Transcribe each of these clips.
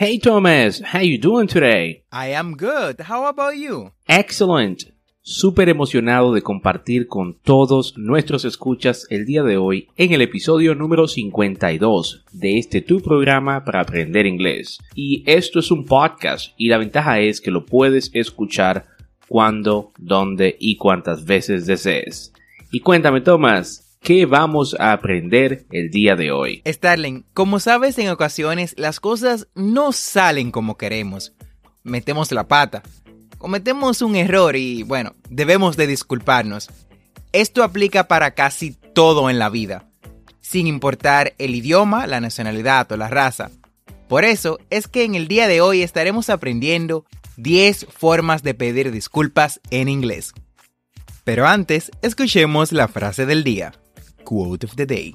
Hey Thomas, how you doing today? I am good. How about you? Excellent. Súper emocionado de compartir con todos nuestros escuchas el día de hoy en el episodio número 52 de este tu programa para aprender inglés. Y esto es un podcast y la ventaja es que lo puedes escuchar cuando, dónde y cuántas veces desees. Y cuéntame Thomas, ¿Qué vamos a aprender el día de hoy? Starling, como sabes, en ocasiones las cosas no salen como queremos. Metemos la pata. Cometemos un error y, bueno, debemos de disculparnos. Esto aplica para casi todo en la vida, sin importar el idioma, la nacionalidad o la raza. Por eso es que en el día de hoy estaremos aprendiendo 10 formas de pedir disculpas en inglés. Pero antes, escuchemos la frase del día quote of the day.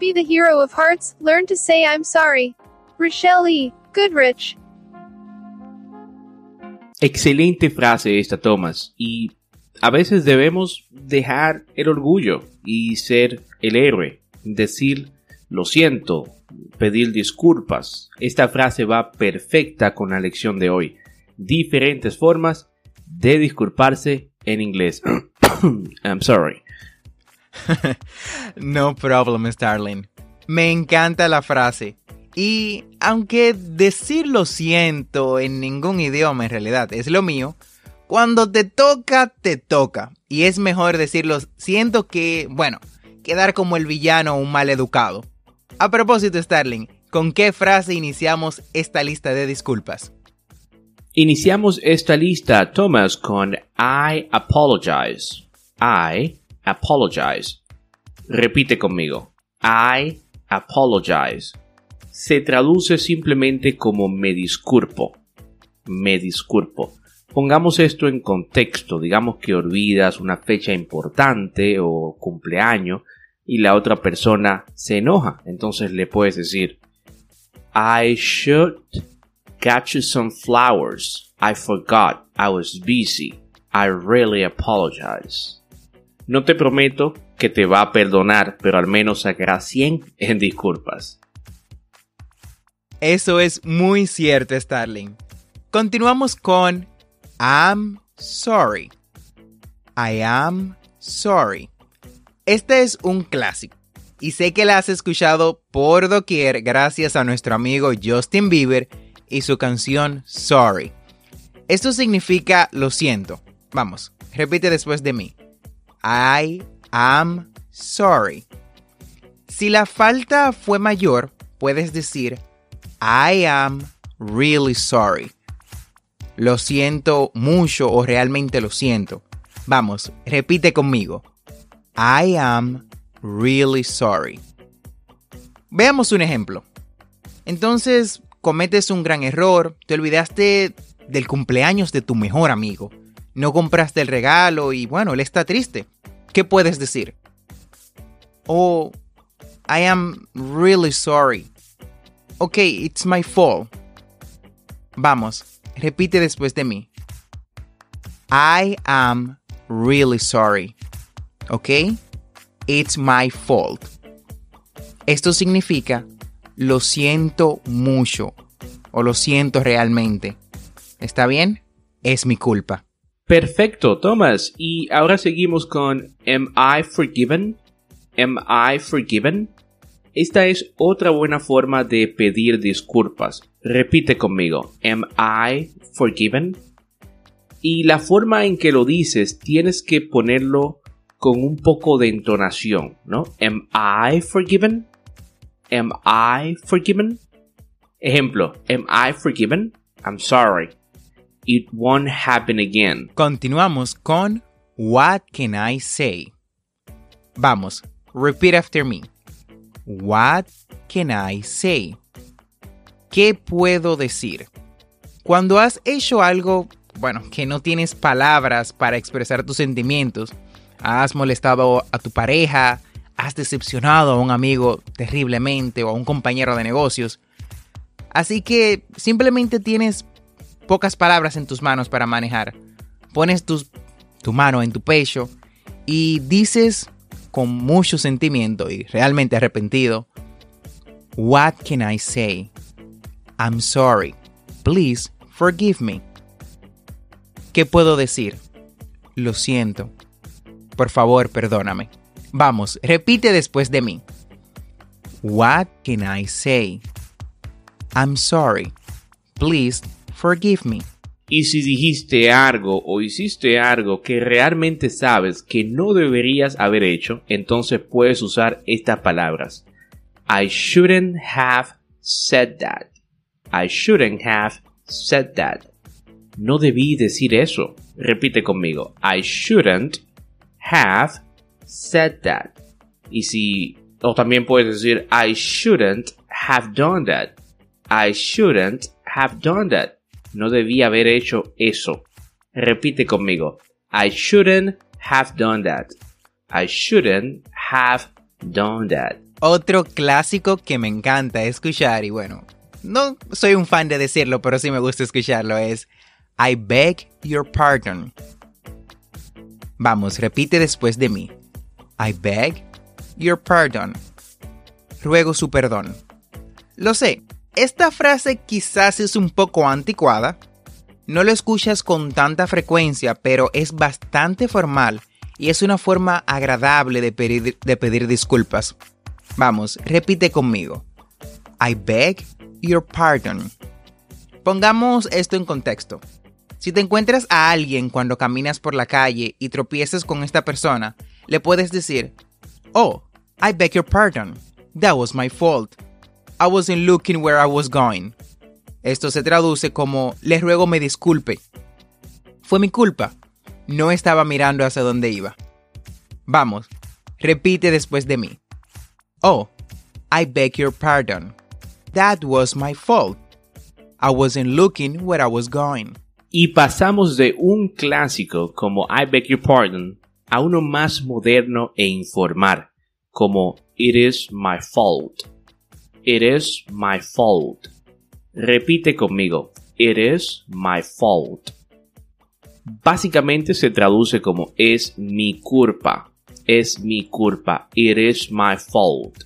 Be the hero of hearts, learn to say I'm sorry. Rochelle E. Goodrich. Excelente frase esta, Thomas. Y a veces debemos dejar el orgullo y ser el héroe. Decir lo siento, pedir disculpas. Esta frase va perfecta con la lección de hoy. Diferentes formas de disculparse en inglés. I'm sorry. no problem, Starling. Me encanta la frase. Y aunque decir lo siento en ningún idioma en realidad es lo mío, cuando te toca, te toca. Y es mejor decirlo siento que, bueno, quedar como el villano o un mal educado. A propósito, Starling, ¿con qué frase iniciamos esta lista de disculpas? Iniciamos esta lista, Thomas, con I apologize. I apologize. Repite conmigo. I apologize. Se traduce simplemente como me disculpo. Me disculpo. Pongamos esto en contexto. Digamos que olvidas una fecha importante o cumpleaños y la otra persona se enoja. Entonces le puedes decir, I should get you some flowers. I forgot. I was busy. I really apologize. No te prometo que te va a perdonar, pero al menos sacará 100 en disculpas. Eso es muy cierto, Starling. Continuamos con I'm sorry. I am sorry. Este es un clásico y sé que la has escuchado por doquier gracias a nuestro amigo Justin Bieber y su canción Sorry. Esto significa lo siento. Vamos, repite después de mí. I am sorry. Si la falta fue mayor, puedes decir I am really sorry. Lo siento mucho o realmente lo siento. Vamos, repite conmigo. I am really sorry. Veamos un ejemplo. Entonces, cometes un gran error, te olvidaste del cumpleaños de tu mejor amigo no compraste el regalo y bueno, él está triste. ¿Qué puedes decir? Oh, I am really sorry. Ok, it's my fault. Vamos, repite después de mí. I am really sorry. Ok, it's my fault. Esto significa lo siento mucho o lo siento realmente. ¿Está bien? Es mi culpa. Perfecto, Thomas. Y ahora seguimos con Am I forgiven? Am I forgiven? Esta es otra buena forma de pedir disculpas. Repite conmigo. Am I forgiven? Y la forma en que lo dices tienes que ponerlo con un poco de entonación, ¿no? Am I forgiven? Am I forgiven? Ejemplo, Am I forgiven? I'm sorry. It won't happen again. Continuamos con What can I say? Vamos, repeat after me. What can I say? ¿Qué puedo decir? Cuando has hecho algo, bueno, que no tienes palabras para expresar tus sentimientos, has molestado a tu pareja, has decepcionado a un amigo terriblemente o a un compañero de negocios, así que simplemente tienes pocas palabras en tus manos para manejar. Pones tu mano en tu pecho y dices con mucho sentimiento y realmente arrepentido, What can I say? I'm sorry. Please forgive me. ¿Qué puedo decir? Lo siento. Por favor, perdóname. Vamos, repite después de mí. What can I say? I'm sorry. Please forgive me. Y si dijiste algo o hiciste algo que realmente sabes que no deberías haber hecho, entonces puedes usar estas palabras. I shouldn't have said that. I shouldn't have said that. No debí decir eso. Repite conmigo. I shouldn't have said that. Y si, o también puedes decir, I shouldn't have done that. I shouldn't have done that. No debía haber hecho eso. Repite conmigo. I shouldn't have done that. I shouldn't have done that. Otro clásico que me encanta escuchar y bueno, no soy un fan de decirlo, pero sí me gusta escucharlo es I beg your pardon. Vamos, repite después de mí. I beg your pardon. Ruego su perdón. Lo sé, esta frase quizás es un poco anticuada. No lo escuchas con tanta frecuencia, pero es bastante formal y es una forma agradable de pedir, de pedir disculpas. Vamos, repite conmigo. I beg your pardon. Pongamos esto en contexto. Si te encuentras a alguien cuando caminas por la calle y tropiezas con esta persona, le puedes decir, Oh, I beg your pardon. That was my fault. I wasn't looking where I was going. Esto se traduce como les ruego me disculpe. Fue mi culpa. No estaba mirando hacia dónde iba. Vamos, repite después de mí. Oh, I beg your pardon. That was my fault. I wasn't looking where I was going. Y pasamos de un clásico como I beg your pardon a uno más moderno e informal como It is my fault. It is my fault. Repite conmigo. It is my fault. Básicamente se traduce como es mi culpa. Es mi culpa. It is my fault.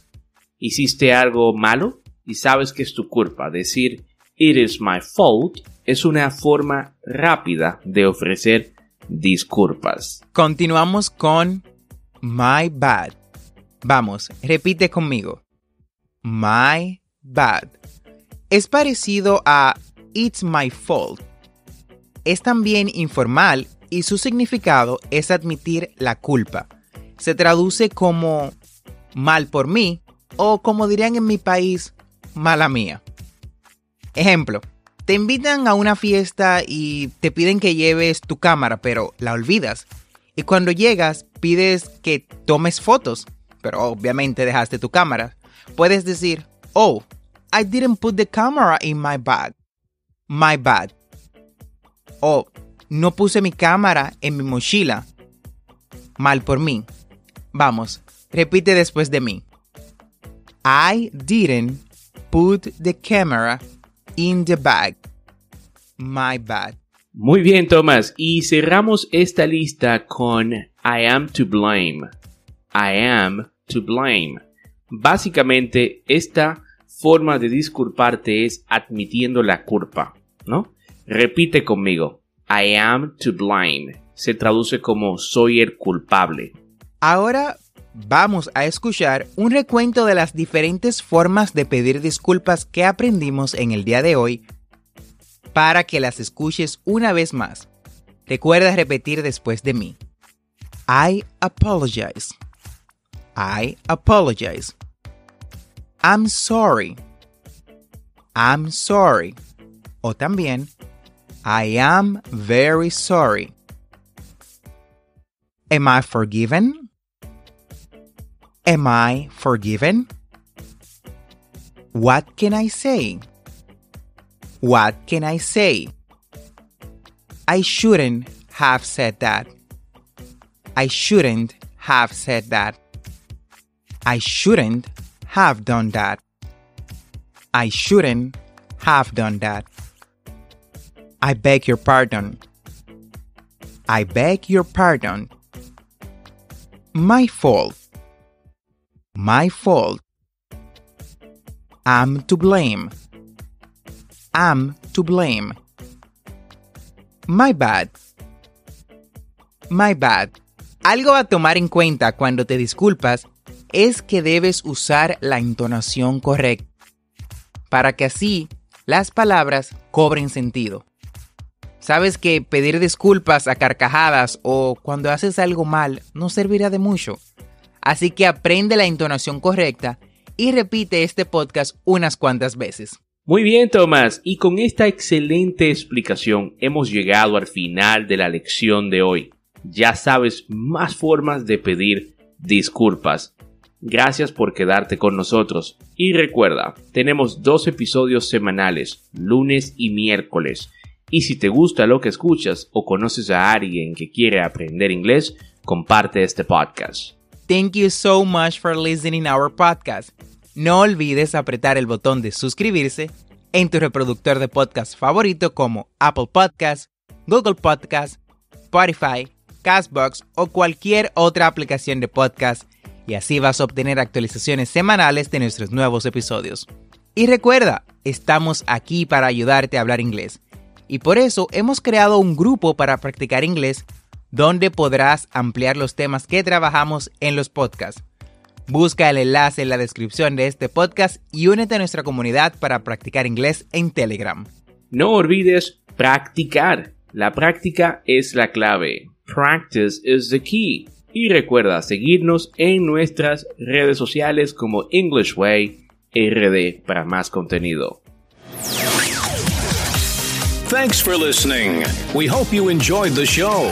Hiciste algo malo y sabes que es tu culpa. Decir it is my fault es una forma rápida de ofrecer disculpas. Continuamos con my bad. Vamos, repite conmigo my bad. Es parecido a it's my fault. Es también informal y su significado es admitir la culpa. Se traduce como mal por mí o como dirían en mi país, mala mía. Ejemplo, te invitan a una fiesta y te piden que lleves tu cámara, pero la olvidas. Y cuando llegas pides que tomes fotos, pero obviamente dejaste tu cámara. Puedes decir, oh, I didn't put the camera in my bag. My bad. O no puse mi cámara en mi mochila. Mal por mí. Vamos, repite después de mí. I didn't put the camera in the bag. My bad. Muy bien, Thomas. Y cerramos esta lista con I am to blame. I am to blame. Básicamente, esta forma de disculparte es admitiendo la culpa, ¿no? Repite conmigo. I am to blame. Se traduce como soy el culpable. Ahora vamos a escuchar un recuento de las diferentes formas de pedir disculpas que aprendimos en el día de hoy para que las escuches una vez más. Recuerda repetir después de mí. I apologize. I apologize. I'm sorry. I'm sorry. O también, I am very sorry. Am I forgiven? Am I forgiven? What can I say? What can I say? I shouldn't have said that. I shouldn't have said that. I shouldn't have done that. I shouldn't have done that. I beg your pardon. I beg your pardon. My fault. My fault. I'm to blame. I'm to blame. My bad. My bad. Algo a tomar en cuenta cuando te disculpas es que debes usar la entonación correcta para que así las palabras cobren sentido. Sabes que pedir disculpas a carcajadas o cuando haces algo mal no servirá de mucho. Así que aprende la entonación correcta y repite este podcast unas cuantas veces. Muy bien, Tomás, y con esta excelente explicación hemos llegado al final de la lección de hoy. Ya sabes más formas de pedir disculpas. Gracias por quedarte con nosotros. Y recuerda, tenemos dos episodios semanales, lunes y miércoles. Y si te gusta lo que escuchas o conoces a alguien que quiere aprender inglés, comparte este podcast. Thank you so much for listening our podcast. No olvides apretar el botón de suscribirse en tu reproductor de podcast favorito como Apple Podcasts, Google Podcasts, Spotify, Castbox o cualquier otra aplicación de podcast y así vas a obtener actualizaciones semanales de nuestros nuevos episodios. Y recuerda, estamos aquí para ayudarte a hablar inglés. Y por eso hemos creado un grupo para practicar inglés donde podrás ampliar los temas que trabajamos en los podcasts. Busca el enlace en la descripción de este podcast y únete a nuestra comunidad para practicar inglés en Telegram. No olvides practicar. La práctica es la clave. Practice is the key. Y recuerda seguirnos en nuestras redes sociales como English Way RD para más contenido. We hope you enjoyed the show.